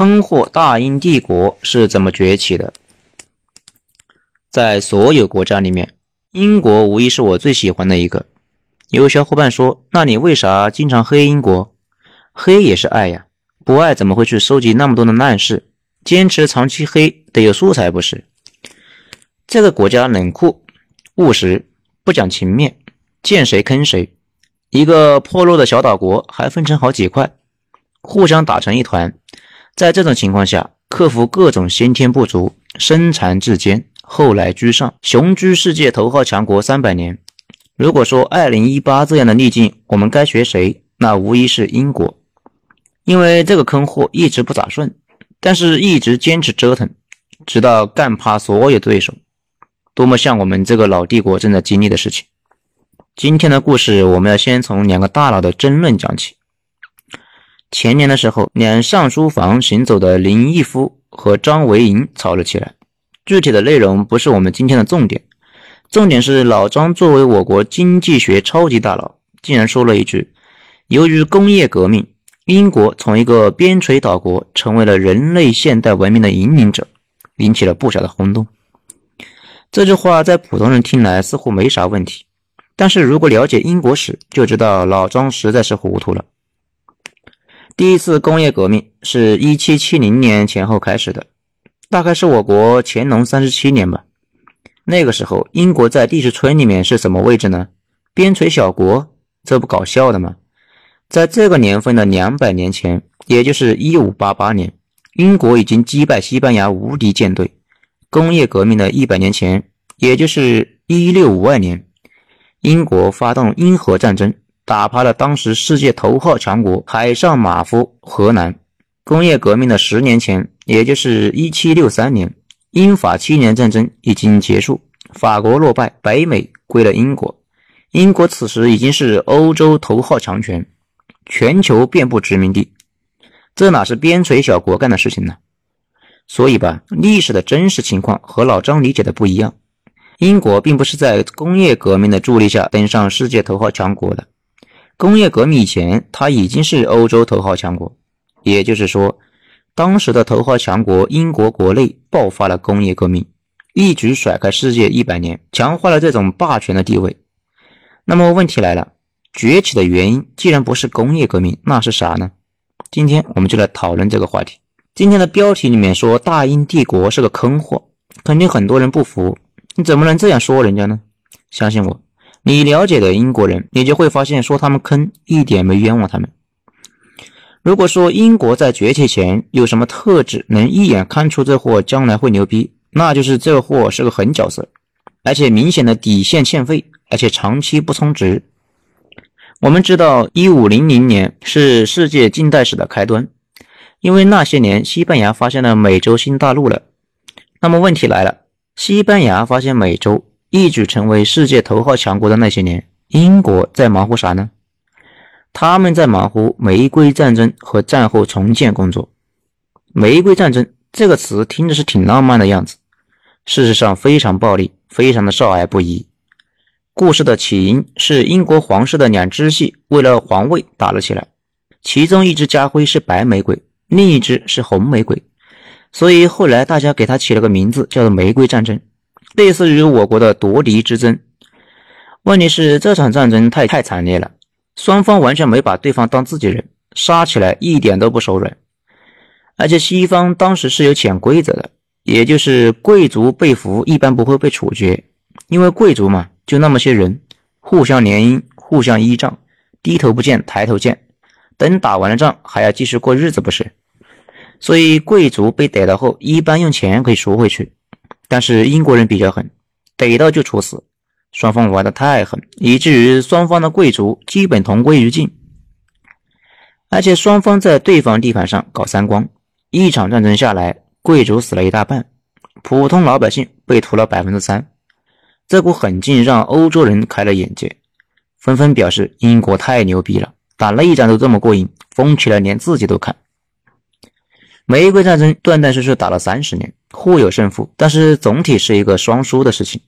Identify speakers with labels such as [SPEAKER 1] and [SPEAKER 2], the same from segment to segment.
[SPEAKER 1] 坑货大英帝国是怎么崛起的？在所有国家里面，英国无疑是我最喜欢的一个。有小伙伴说：“那你为啥经常黑英国？黑也是爱呀，不爱怎么会去收集那么多的烂事？坚持长期黑得有素材不是？”这个国家冷酷、务实，不讲情面，见谁坑谁。一个破落的小岛国还分成好几块，互相打成一团。在这种情况下，克服各种先天不足，身残志坚，后来居上，雄居世界头号强国三百年。如果说二零一八这样的逆境，我们该学谁？那无疑是英国，因为这个坑货一直不咋顺，但是一直坚持折腾，直到干趴所有对手，多么像我们这个老帝国正在经历的事情。今天的故事，我们要先从两个大佬的争论讲起。前年的时候，两上书房行走的林毅夫和张维迎吵了起来。具体的内容不是我们今天的重点，重点是老张作为我国经济学超级大佬，竟然说了一句：“由于工业革命，英国从一个边陲岛国成为了人类现代文明的引领者”，引起了不小的轰动。这句话在普通人听来似乎没啥问题，但是如果了解英国史，就知道老张实在是糊涂了。第一次工业革命是一七七零年前后开始的，大概是我国乾隆三十七年吧。那个时候，英国在地质村里面是什么位置呢？边陲小国，这不搞笑的吗？在这个年份的两百年前，也就是一五八八年，英国已经击败西班牙无敌舰队。工业革命的一百年前，也就是一六五二年，英国发动英荷战争。打趴了当时世界头号强国海上马夫荷兰。工业革命的十年前，也就是一七六三年，英法七年战争已经结束，法国落败，北美归了英国。英国此时已经是欧洲头号强权，全球遍布殖民地，这哪是边陲小国干的事情呢？所以吧，历史的真实情况和老张理解的不一样。英国并不是在工业革命的助力下登上世界头号强国的。工业革命以前，它已经是欧洲头号强国。也就是说，当时的头号强国英国国内爆发了工业革命，一举甩开世界一百年，强化了这种霸权的地位。那么问题来了，崛起的原因既然不是工业革命，那是啥呢？今天我们就来讨论这个话题。今天的标题里面说大英帝国是个坑货，肯定很多人不服。你怎么能这样说人家呢？相信我。你了解的英国人，你就会发现，说他们坑一点没冤枉他们。如果说英国在崛起前有什么特质能一眼看出这货将来会牛逼，那就是这货是个狠角色，而且明显的底线欠费，而且长期不充值。我们知道，一五零零年是世界近代史的开端，因为那些年西班牙发现了美洲新大陆了。那么问题来了，西班牙发现美洲。一举成为世界头号强国的那些年，英国在忙乎啥呢？他们在忙乎玫瑰战争和战后重建工作。玫瑰战争这个词听着是挺浪漫的样子，事实上非常暴力，非常的少儿不宜。故事的起因是英国皇室的两支系为了皇位打了起来，其中一支家徽是白玫瑰，另一支是红玫瑰，所以后来大家给他起了个名字，叫做玫瑰战争。类似于我国的夺嫡之争，问题是这场战争太太惨烈了，双方完全没把对方当自己人，杀起来一点都不手软。而且西方当时是有潜规则的，也就是贵族被俘一般不会被处决，因为贵族嘛就那么些人，互相联姻，互相依仗，低头不见抬头见，等打完了仗还要继续过日子不是？所以贵族被逮到后，一般用钱可以赎回去。但是英国人比较狠，逮到就处死，双方玩的太狠，以至于双方的贵族基本同归于尽。而且双方在对方地盘上搞三光，一场战争下来，贵族死了一大半，普通老百姓被屠了百分之三。这股狠劲让欧洲人开了眼界，纷纷表示英国太牛逼了，打内战都这么过瘾，疯起来连自己都看。玫瑰战争断断续续打了三十年，互有胜负，但是总体是一个双输的事情，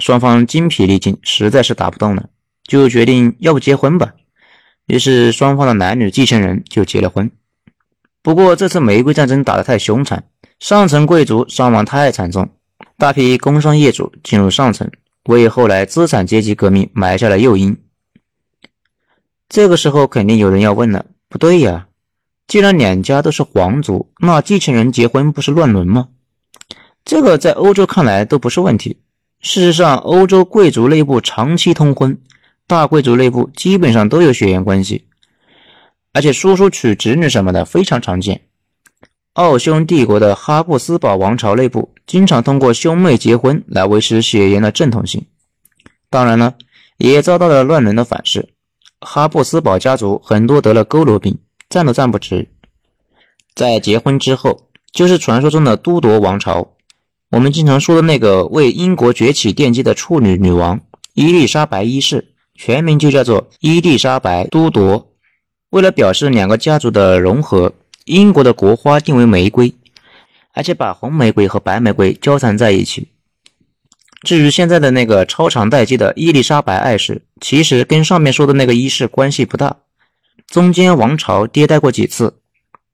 [SPEAKER 1] 双方精疲力尽，实在是打不动了，就决定要不结婚吧。于是双方的男女继承人就结了婚。不过这次玫瑰战争打得太凶残，上层贵族伤亡太惨重，大批工商业主进入上层，为后来资产阶级革命埋下了诱因。这个时候肯定有人要问了，不对呀，既然两家都是皇族，那继承人结婚不是乱伦吗？这个在欧洲看来都不是问题。事实上，欧洲贵族内部长期通婚，大贵族内部基本上都有血缘关系，而且叔叔娶侄女什么的非常常见。奥匈帝国的哈布斯堡王朝内部经常通过兄妹结婚来维持血缘的正统性，当然了，也遭到了乱伦的反噬。哈布斯堡家族很多得了佝偻病，站都站不直。在结婚之后，就是传说中的都铎王朝。我们经常说的那个为英国崛起奠基的处女女王伊丽莎白一世，全名就叫做伊丽莎白都铎。为了表示两个家族的融合，英国的国花定为玫瑰，而且把红玫瑰和白玫瑰交缠在一起。至于现在的那个超长待机的伊丽莎白二世，其实跟上面说的那个一世关系不大，中间王朝迭代过几次，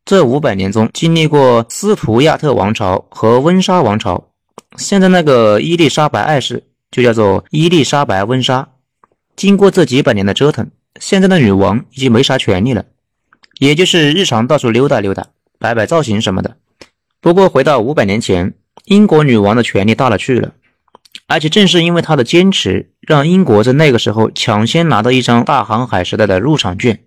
[SPEAKER 1] 这五百年中经历过斯图亚特王朝和温莎王朝。现在那个伊丽莎白二世就叫做伊丽莎白温莎。经过这几百年的折腾，现在的女王已经没啥权利了，也就是日常到处溜达溜达、摆摆造型什么的。不过回到五百年前，英国女王的权力大了去了，而且正是因为她的坚持，让英国在那个时候抢先拿到一张大航海时代的入场券。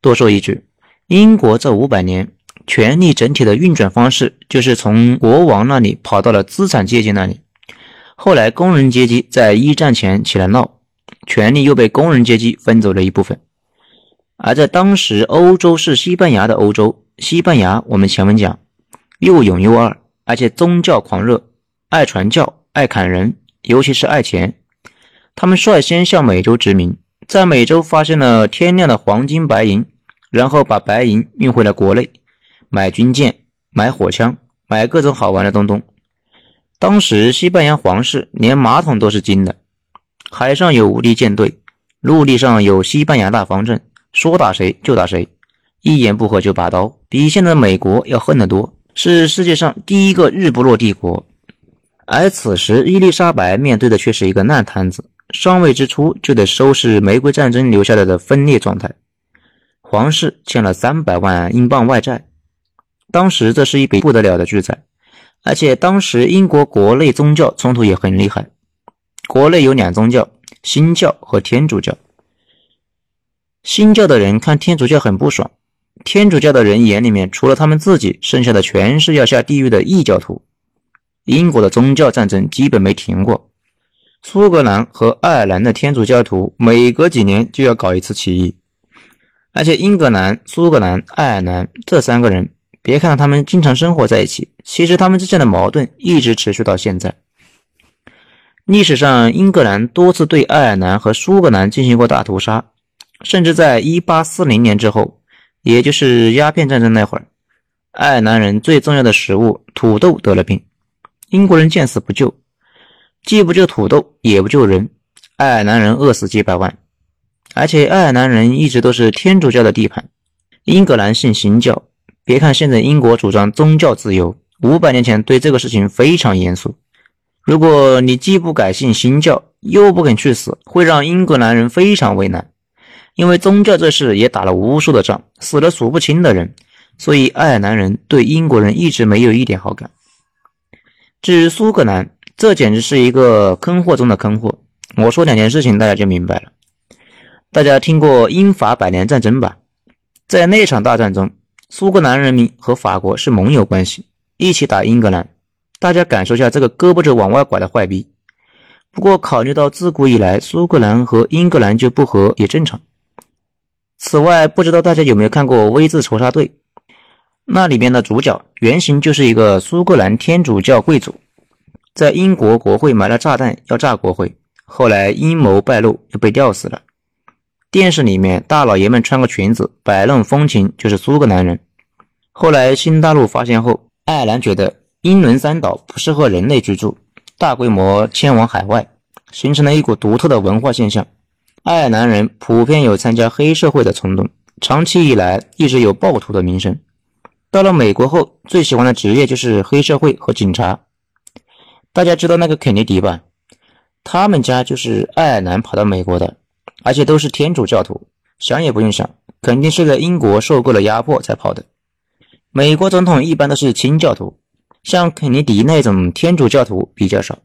[SPEAKER 1] 多说一句，英国这五百年。权力整体的运转方式就是从国王那里跑到了资产阶级那里，后来工人阶级在一战前起来闹，权力又被工人阶级分走了一部分。而在当时，欧洲是西班牙的欧洲，西班牙我们前文讲又勇又二，而且宗教狂热，爱传教，爱砍人，尤其是爱钱。他们率先向美洲殖民，在美洲发现了天亮的黄金白银，然后把白银运回了国内。买军舰，买火枪，买各种好玩的东东。当时西班牙皇室连马桶都是金的，海上有无敌舰队，陆地上有西班牙大方阵，说打谁就打谁，一言不合就拔刀，比现在的美国要恨得多，是世界上第一个日不落帝国。而此时伊丽莎白面对的却是一个烂摊子，上位之初就得收拾玫瑰战争留下来的分裂状态，皇室欠了三百万英镑外债。当时这是一笔不得了的巨债，而且当时英国国内宗教冲突也很厉害。国内有两宗教，新教和天主教。新教的人看天主教很不爽，天主教的人眼里面除了他们自己，剩下的全是要下地狱的异教徒。英国的宗教战争基本没停过，苏格兰和爱尔兰的天主教徒每隔几年就要搞一次起义，而且英格兰、苏格兰、爱尔兰这三个人。别看他们经常生活在一起，其实他们之间的矛盾一直持续到现在。历史上，英格兰多次对爱尔兰和苏格兰进行过大屠杀，甚至在1840年之后，也就是鸦片战争那会儿，爱尔兰人最重要的食物土豆得了病，英国人见死不救，既不救土豆，也不救人，爱尔兰人饿死几百万。而且爱尔兰人一直都是天主教的地盘，英格兰信新教。别看现在英国主张宗教自由，五百年前对这个事情非常严肃。如果你既不改信新教，又不肯去死，会让英格兰人非常为难。因为宗教这事也打了无数的仗，死了数不清的人，所以爱尔兰人对英国人一直没有一点好感。至于苏格兰，这简直是一个坑货中的坑货。我说两件事情，大家就明白了。大家听过英法百年战争吧？在那场大战中。苏格兰人民和法国是盟友关系，一起打英格兰。大家感受一下这个胳膊肘往外拐的坏逼。不过考虑到自古以来苏格兰和英格兰就不和，也正常。此外，不知道大家有没有看过《V 字仇杀队》？那里面的主角原型就是一个苏格兰天主教贵族，在英国国会埋了炸弹要炸国会，后来阴谋败露，又被吊死了。电视里面大老爷们穿个裙子摆弄风情，就是苏格兰人。后来新大陆发现后，爱尔兰觉得英伦三岛不适合人类居住，大规模迁往海外，形成了一股独特的文化现象。爱尔兰人普遍有参加黑社会的冲动，长期以来一直有暴徒的名声。到了美国后，最喜欢的职业就是黑社会和警察。大家知道那个肯尼迪吧？他们家就是爱尔兰跑到美国的，而且都是天主教徒。想也不用想，肯定是在英国受够了压迫才跑的。美国总统一般都是清教徒，像肯尼迪那种天主教徒比较少。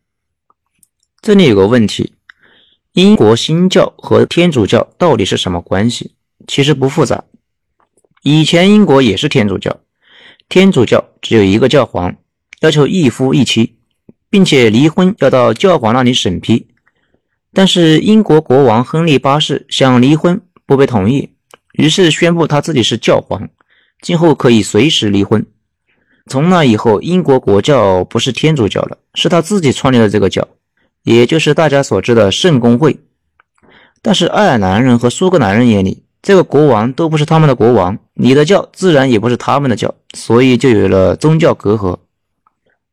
[SPEAKER 1] 这里有个问题：英国新教和天主教到底是什么关系？其实不复杂。以前英国也是天主教，天主教只有一个教皇，要求一夫一妻。并且离婚要到教皇那里审批，但是英国国王亨利八世想离婚不被同意，于是宣布他自己是教皇，今后可以随时离婚。从那以后，英国国教不是天主教了，是他自己创立的这个教，也就是大家所知的圣公会。但是爱尔兰人和苏格兰人眼里，这个国王都不是他们的国王，你的教自然也不是他们的教，所以就有了宗教隔阂。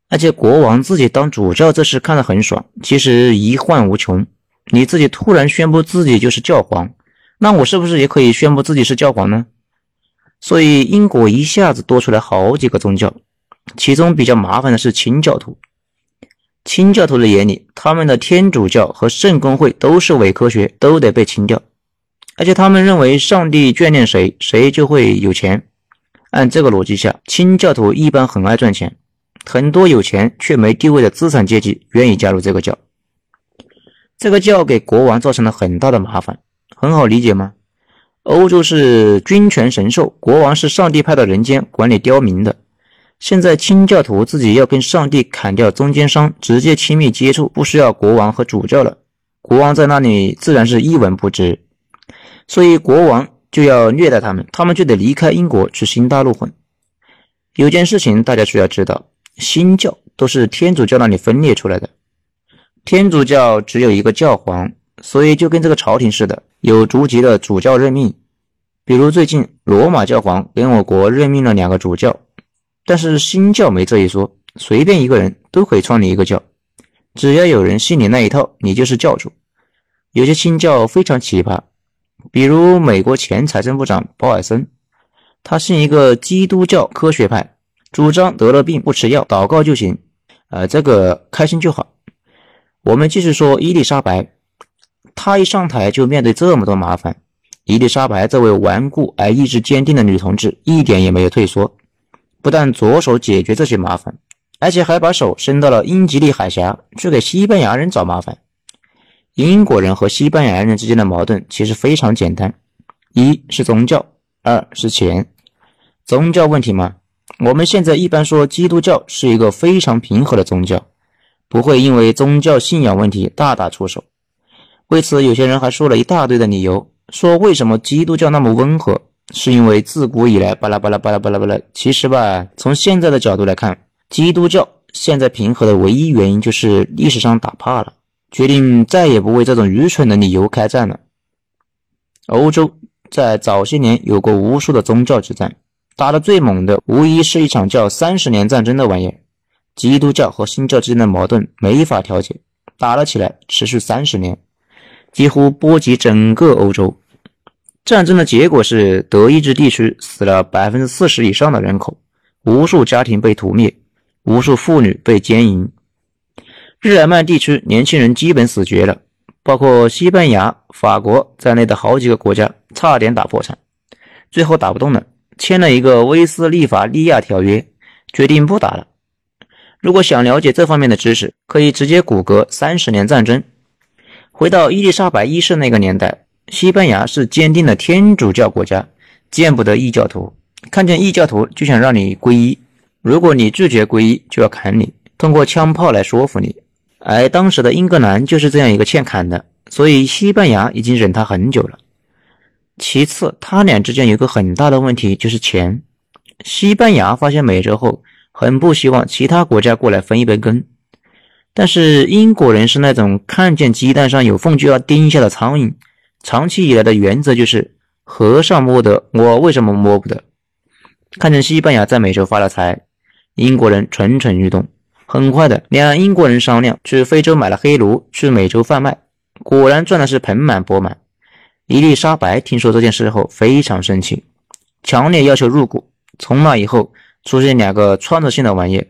[SPEAKER 1] 而且国王自己当主教这事看得很爽，其实遗患无穷。你自己突然宣布自己就是教皇，那我是不是也可以宣布自己是教皇呢？所以英国一下子多出来好几个宗教，其中比较麻烦的是清教徒。清教徒的眼里，他们的天主教和圣公会都是伪科学，都得被清掉。而且他们认为上帝眷恋谁，谁就会有钱。按这个逻辑下，清教徒一般很爱赚钱。很多有钱却没地位的资产阶级愿意加入这个教，这个教给国王造成了很大的麻烦，很好理解吗？欧洲是君权神授，国王是上帝派到人间管理刁民的。现在清教徒自己要跟上帝砍掉中间商，直接亲密接触，不需要国王和主教了，国王在那里自然是一文不值，所以国王就要虐待他们，他们就得离开英国去新大陆混。有件事情大家需要知道。新教都是天主教那里分裂出来的，天主教只有一个教皇，所以就跟这个朝廷似的，有逐级的主教任命。比如最近罗马教皇给我国任命了两个主教，但是新教没这一说，随便一个人都可以创立一个教，只要有人信你那一套，你就是教主。有些新教非常奇葩，比如美国前财政部长保尔森，他信一个基督教科学派。主张得了病不吃药，祷告就行，呃，这个开心就好。我们继续说伊丽莎白，她一上台就面对这么多麻烦。伊丽莎白这位顽固而意志坚定的女同志一点也没有退缩，不但着手解决这些麻烦，而且还把手伸到了英吉利海峡去给西班牙人找麻烦。英国人和西班牙人之间的矛盾其实非常简单：一是宗教，二是钱。宗教问题嘛。我们现在一般说基督教是一个非常平和的宗教，不会因为宗教信仰问题大打出手。为此，有些人还说了一大堆的理由，说为什么基督教那么温和，是因为自古以来巴拉巴拉巴拉巴拉巴拉。其实吧，从现在的角度来看，基督教现在平和的唯一原因就是历史上打怕了，决定再也不为这种愚蠢的理由开战了。欧洲在早些年有过无数的宗教之战。打得最猛的，无疑是一场叫三十年战争的玩意儿。基督教和新教之间的矛盾没法调解，打了起来，持续三十年，几乎波及整个欧洲。战争的结果是，德意志地区死了百分之四十以上的人口，无数家庭被屠灭，无数妇女被奸淫。日耳曼地区年轻人基本死绝了，包括西班牙、法国在内的好几个国家差点打破产，最后打不动了。签了一个威斯利法利亚条约，决定不打了。如果想了解这方面的知识，可以直接谷歌三十年战争。回到伊丽莎白一世那个年代，西班牙是坚定的天主教国家，见不得异教徒。看见异教徒就想让你皈依，如果你拒绝皈依，就要砍你，通过枪炮来说服你。而当时的英格兰就是这样一个欠砍的，所以西班牙已经忍他很久了。其次，他俩之间有个很大的问题，就是钱。西班牙发现美洲后，很不希望其他国家过来分一杯羹。但是英国人是那种看见鸡蛋上有缝就要叮一下的苍蝇，长期以来的原则就是和尚摸得，我为什么摸不得？看见西班牙在美洲发了财，英国人蠢蠢欲动。很快的，两英国人商量去非洲买了黑奴，去美洲贩卖，果然赚的是盆满钵满。伊丽莎白听说这件事后非常生气，强烈要求入股。从那以后，出现两个创造性的玩意，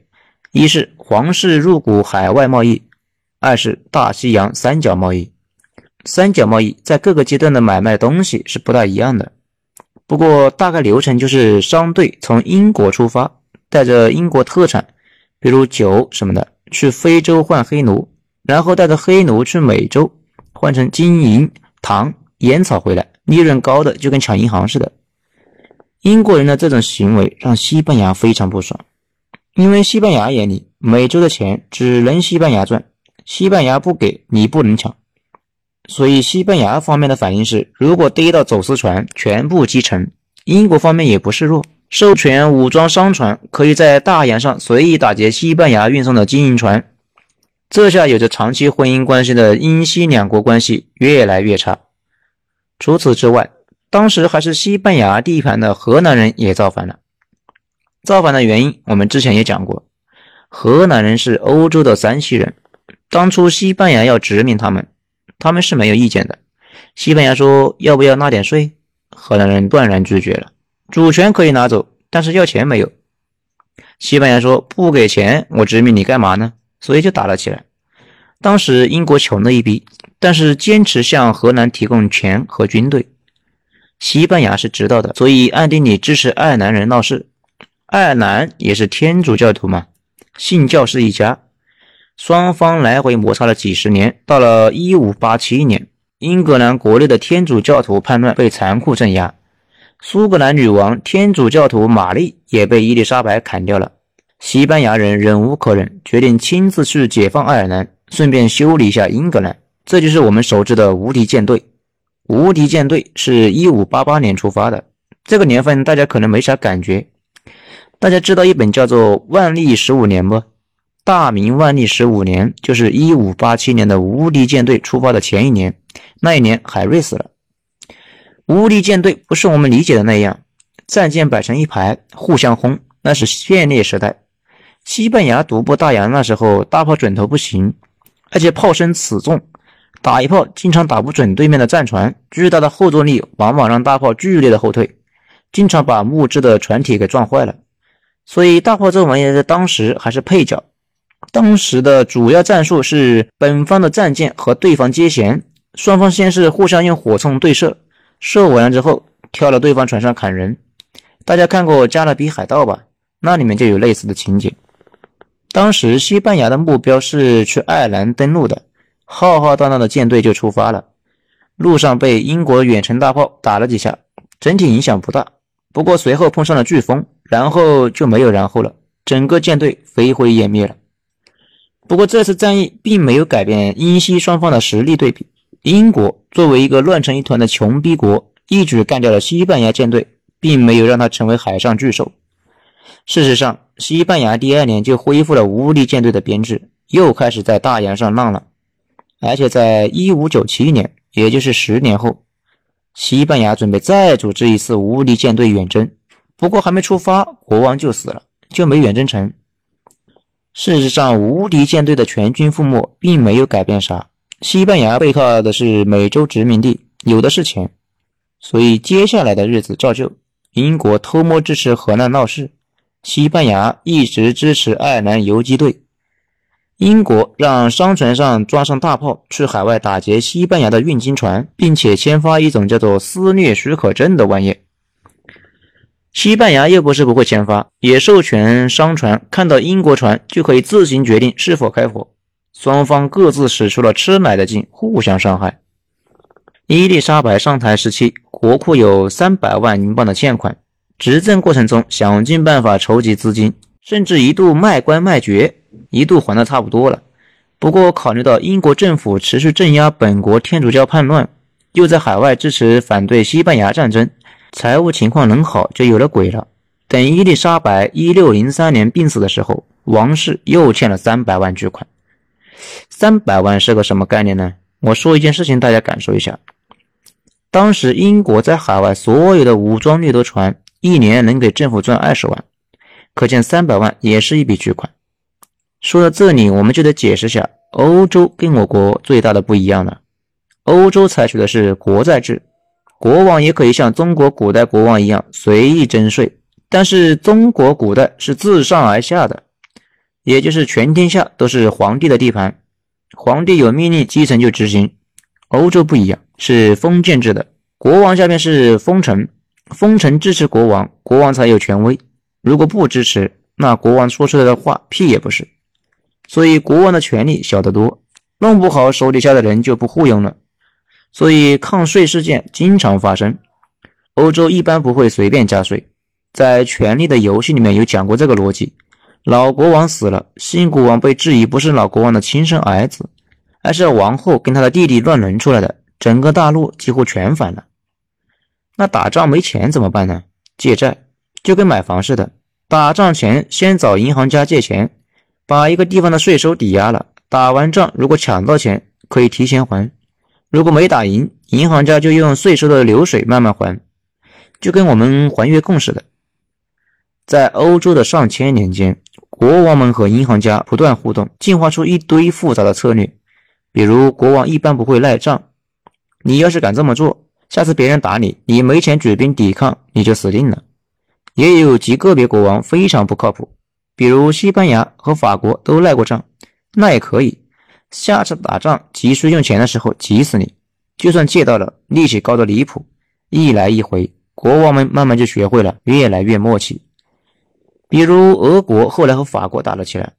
[SPEAKER 1] 一是皇室入股海外贸易，二是大西洋三角贸易。三角贸易在各个阶段的买卖东西是不大一样的，不过大概流程就是商队从英国出发，带着英国特产，比如酒什么的，去非洲换黑奴，然后带着黑奴去美洲换成金银、糖、烟草回来，利润高的就跟抢银行似的。英国人的这种行为让西班牙非常不爽，因为西班牙眼里美洲的钱只能西班牙赚，西班牙不给你不能抢，所以西班牙方面的反应是，如果逮到走私船，全部击沉。英国方面也不示弱，授权武装商船可以在大洋上随意打劫西班牙运送的金银船。这下有着长期婚姻关系的英西两国关系越来越差。除此之外，当时还是西班牙地盘的河南人也造反了。造反的原因我们之前也讲过，河南人是欧洲的山西人。当初西班牙要殖民他们，他们是没有意见的。西班牙说要不要纳点税，河南人断然拒绝了。主权可以拿走，但是要钱没有。西班牙说不给钱，我殖民你干嘛呢？所以就打了起来。当时英国穷的一逼，但是坚持向荷兰提供钱和军队。西班牙是知道的，所以暗地里支持爱尔兰人闹事。爱尔兰也是天主教徒嘛，信教是一家。双方来回摩擦了几十年，到了一五八七年，英格兰国内的天主教徒叛乱被残酷镇压，苏格兰女王天主教徒玛丽也被伊丽莎白砍掉了。西班牙人忍无可忍，决定亲自去解放爱尔兰，顺便修理一下英格兰。这就是我们熟知的无敌舰队。无敌舰队是一五八八年出发的，这个年份大家可能没啥感觉。大家知道一本叫做《万历十五年》不？大明万历十五年就是一五八七年的无敌舰队出发的前一年。那一年海瑞死了。无敌舰队不是我们理解的那样，战舰摆成一排互相轰，那是现列时代。西班牙独步大洋那时候，大炮准头不行，而且炮声此重。打一炮经常打不准对面的战船，巨大的后坐力往往让大炮剧烈的后退，经常把木质的船体给撞坏了。所以大炮这玩意在当时还是配角。当时的主要战术是本方的战舰和对方接舷，双方先是互相用火铳对射，射完了之后跳到对方船上砍人。大家看过《加勒比海盗》吧？那里面就有类似的情节。当时西班牙的目标是去爱尔兰登陆的。浩浩荡荡的舰队就出发了，路上被英国远程大炮打了几下，整体影响不大。不过随后碰上了飓风，然后就没有然后了，整个舰队飞灰烟灭了。不过这次战役并没有改变英西双方的实力对比，英国作为一个乱成一团的穷逼国，一举干掉了西班牙舰队，并没有让它成为海上巨兽。事实上，西班牙第二年就恢复了无敌舰队的编制，又开始在大洋上浪了。而且在一五九七年，也就是十年后，西班牙准备再组织一次无敌舰队远征。不过还没出发，国王就死了，就没远征成。事实上，无敌舰队的全军覆没并没有改变啥。西班牙背靠的是美洲殖民地，有的是钱，所以接下来的日子照旧。英国偷摸支持荷兰闹事，西班牙一直支持爱尔兰游击队。英国让商船上装上大炮，去海外打劫西班牙的运金船，并且签发一种叫做私掠许可证的玩意。西班牙又不是不会签发，也授权商船看到英国船就可以自行决定是否开火。双方各自使出了吃奶的劲，互相伤害。伊丽莎白上台时期，国库有三百万英镑的欠款，执政过程中想尽办法筹集资金，甚至一度卖官卖爵。一度还的差不多了，不过考虑到英国政府持续镇压本国天主教叛乱，又在海外支持反对西班牙战争，财务情况能好就有了鬼了。等伊丽莎白一六零三年病死的时候，王室又欠了三百万巨款。三百万是个什么概念呢？我说一件事情，大家感受一下。当时英国在海外所有的武装掠夺船，一年能给政府赚二十万，可见三百万也是一笔巨款。说到这里，我们就得解释下欧洲跟我国最大的不一样了。欧洲采取的是国债制，国王也可以像中国古代国王一样随意征税，但是中国古代是自上而下的，也就是全天下都是皇帝的地盘，皇帝有命令，基层就执行。欧洲不一样，是封建制的，国王下面是封臣，封臣支持国王，国王才有权威。如果不支持，那国王说出来的话屁也不是。所以国王的权力小得多，弄不好手底下的人就不护用了。所以抗税事件经常发生。欧洲一般不会随便加税，在《权力的游戏》里面有讲过这个逻辑。老国王死了，新国王被质疑不是老国王的亲生儿子。而是王后跟他的弟弟乱伦出来的，整个大陆几乎全反了。那打仗没钱怎么办呢？借债，就跟买房似的。打仗前先找银行家借钱，把一个地方的税收抵押了。打完仗如果抢到钱，可以提前还；如果没打赢，银行家就用税收的流水慢慢还，就跟我们还月供似的。在欧洲的上千年间，国王们和银行家不断互动，进化出一堆复杂的策略。比如国王一般不会赖账，你要是敢这么做，下次别人打你，你没钱举兵抵抗，你就死定了。也有极个别国王非常不靠谱，比如西班牙和法国都赖过账，那也可以，下次打仗急需用钱的时候急死你，就算借到了，利息高的离谱，一来一回，国王们慢慢就学会了，越来越默契。比如俄国后来和法国打了起来。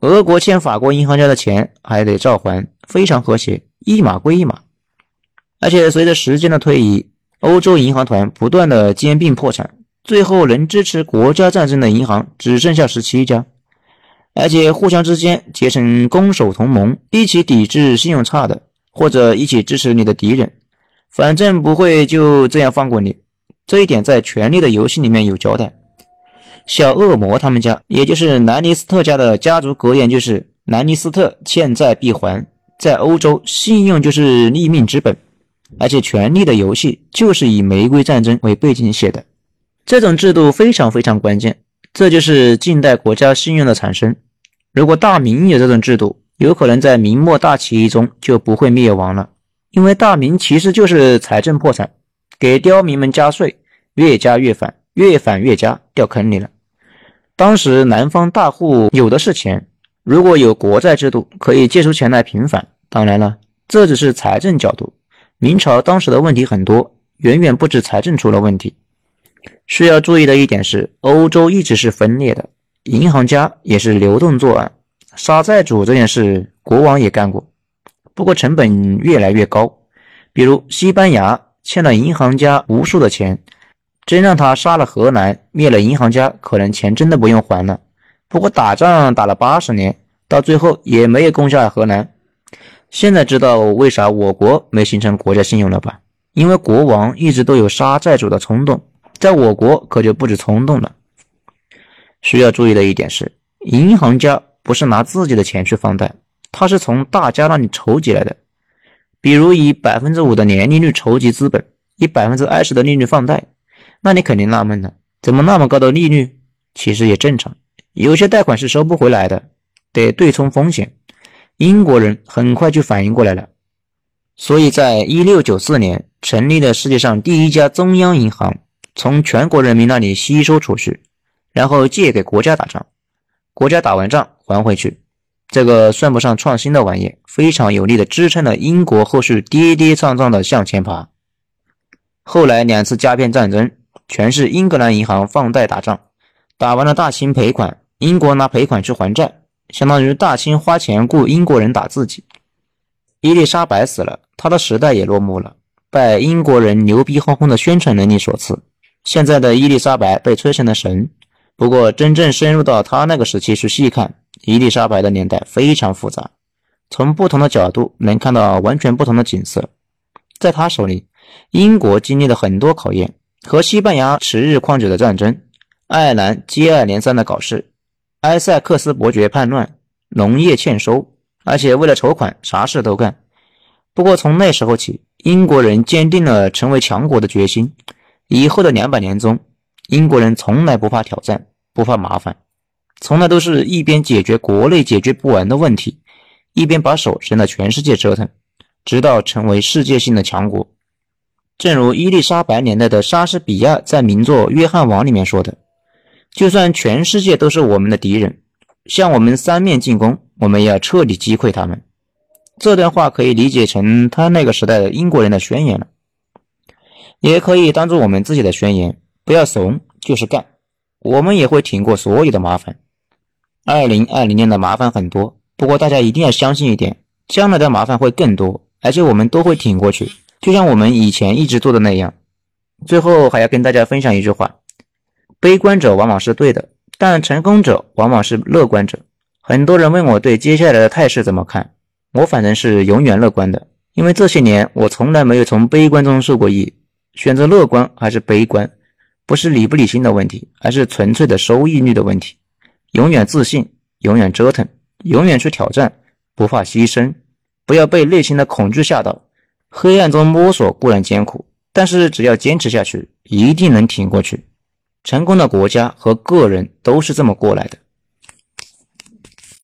[SPEAKER 1] 俄国欠法国银行家的钱还得照还，非常和谐，一码归一码。而且随着时间的推移，欧洲银行团不断的兼并破产，最后能支持国家战争的银行只剩下十七家，而且互相之间结成攻守同盟，一起抵制信用差的，或者一起支持你的敌人，反正不会就这样放过你。这一点在《权力的游戏》里面有交代。小恶魔他们家，也就是兰尼斯特家的家族格言就是“兰尼斯特欠债必还”。在欧洲，信用就是立命之本，而且《权力的游戏》就是以玫瑰战争为背景写的。这种制度非常非常关键，这就是近代国家信用的产生。如果大明有这种制度，有可能在明末大起义中就不会灭亡了，因为大明其实就是财政破产，给刁民们加税，越加越反。越反越加，掉坑里了。当时南方大户有的是钱，如果有国债制度，可以借出钱来平反。当然了，这只是财政角度。明朝当时的问题很多，远远不止财政出了问题。需要注意的一点是，欧洲一直是分裂的，银行家也是流动作案，杀债主这件事，国王也干过，不过成本越来越高。比如西班牙欠了银行家无数的钱。真让他杀了荷兰，灭了银行家，可能钱真的不用还了。不过打仗打了八十年，到最后也没有攻下荷兰。现在知道为啥我国没形成国家信用了吧？因为国王一直都有杀债主的冲动，在我国可就不止冲动了。需要注意的一点是，银行家不是拿自己的钱去放贷，他是从大家那里筹集来的。比如以百分之五的年利率筹集资本，以百分之二十的利率放贷。那你肯定纳闷了，怎么那么高的利率？其实也正常，有些贷款是收不回来的，得对冲风险。英国人很快就反应过来了，所以在一六九四年成立了世界上第一家中央银行，从全国人民那里吸收储蓄，然后借给国家打仗，国家打完仗还回去。这个算不上创新的玩意，非常有力的支撑了英国后续跌跌撞撞的向前爬。后来两次鸦片战争。全是英格兰银行放贷打仗，打完了大清赔款，英国拿赔款去还债，相当于大清花钱雇英国人打自己。伊丽莎白死了，她的时代也落幕了，拜英国人牛逼哄哄的宣传能力所赐。现在的伊丽莎白被吹成了神，不过真正深入到她那个时期去细看，伊丽莎白的年代非常复杂，从不同的角度能看到完全不同的景色。在她手里，英国经历了很多考验。和西班牙持日旷久的战争，爱尔兰接二连三的搞事，埃塞克斯伯爵叛乱，农业欠收，而且为了筹款，啥事都干。不过从那时候起，英国人坚定了成为强国的决心。以后的两百年中，英国人从来不怕挑战，不怕麻烦，从来都是一边解决国内解决不完的问题，一边把手伸到全世界折腾，直到成为世界性的强国。正如伊丽莎白年代的莎士比亚在名作《约翰王》里面说的：“就算全世界都是我们的敌人，向我们三面进攻，我们也要彻底击溃他们。”这段话可以理解成他那个时代的英国人的宣言了，也可以当做我们自己的宣言：不要怂，就是干，我们也会挺过所有的麻烦。二零二零年的麻烦很多，不过大家一定要相信一点，将来的麻烦会更多，而且我们都会挺过去，就像我们以前一直做的那样。最后还要跟大家分享一句话：悲观者往往是对的，但成功者往往是乐观者。很多人问我对接下来的态势怎么看？我反正是永远乐观的，因为这些年我从来没有从悲观中受过益。选择乐观还是悲观，不是理不理性的问题，而是纯粹的收益率的问题。永远自信，永远折腾，永远去挑战，不怕牺牲，不要被内心的恐惧吓到。黑暗中摸索固然艰苦，但是只要坚持下去，一定能挺过去。成功的国家和个人都是这么过来的。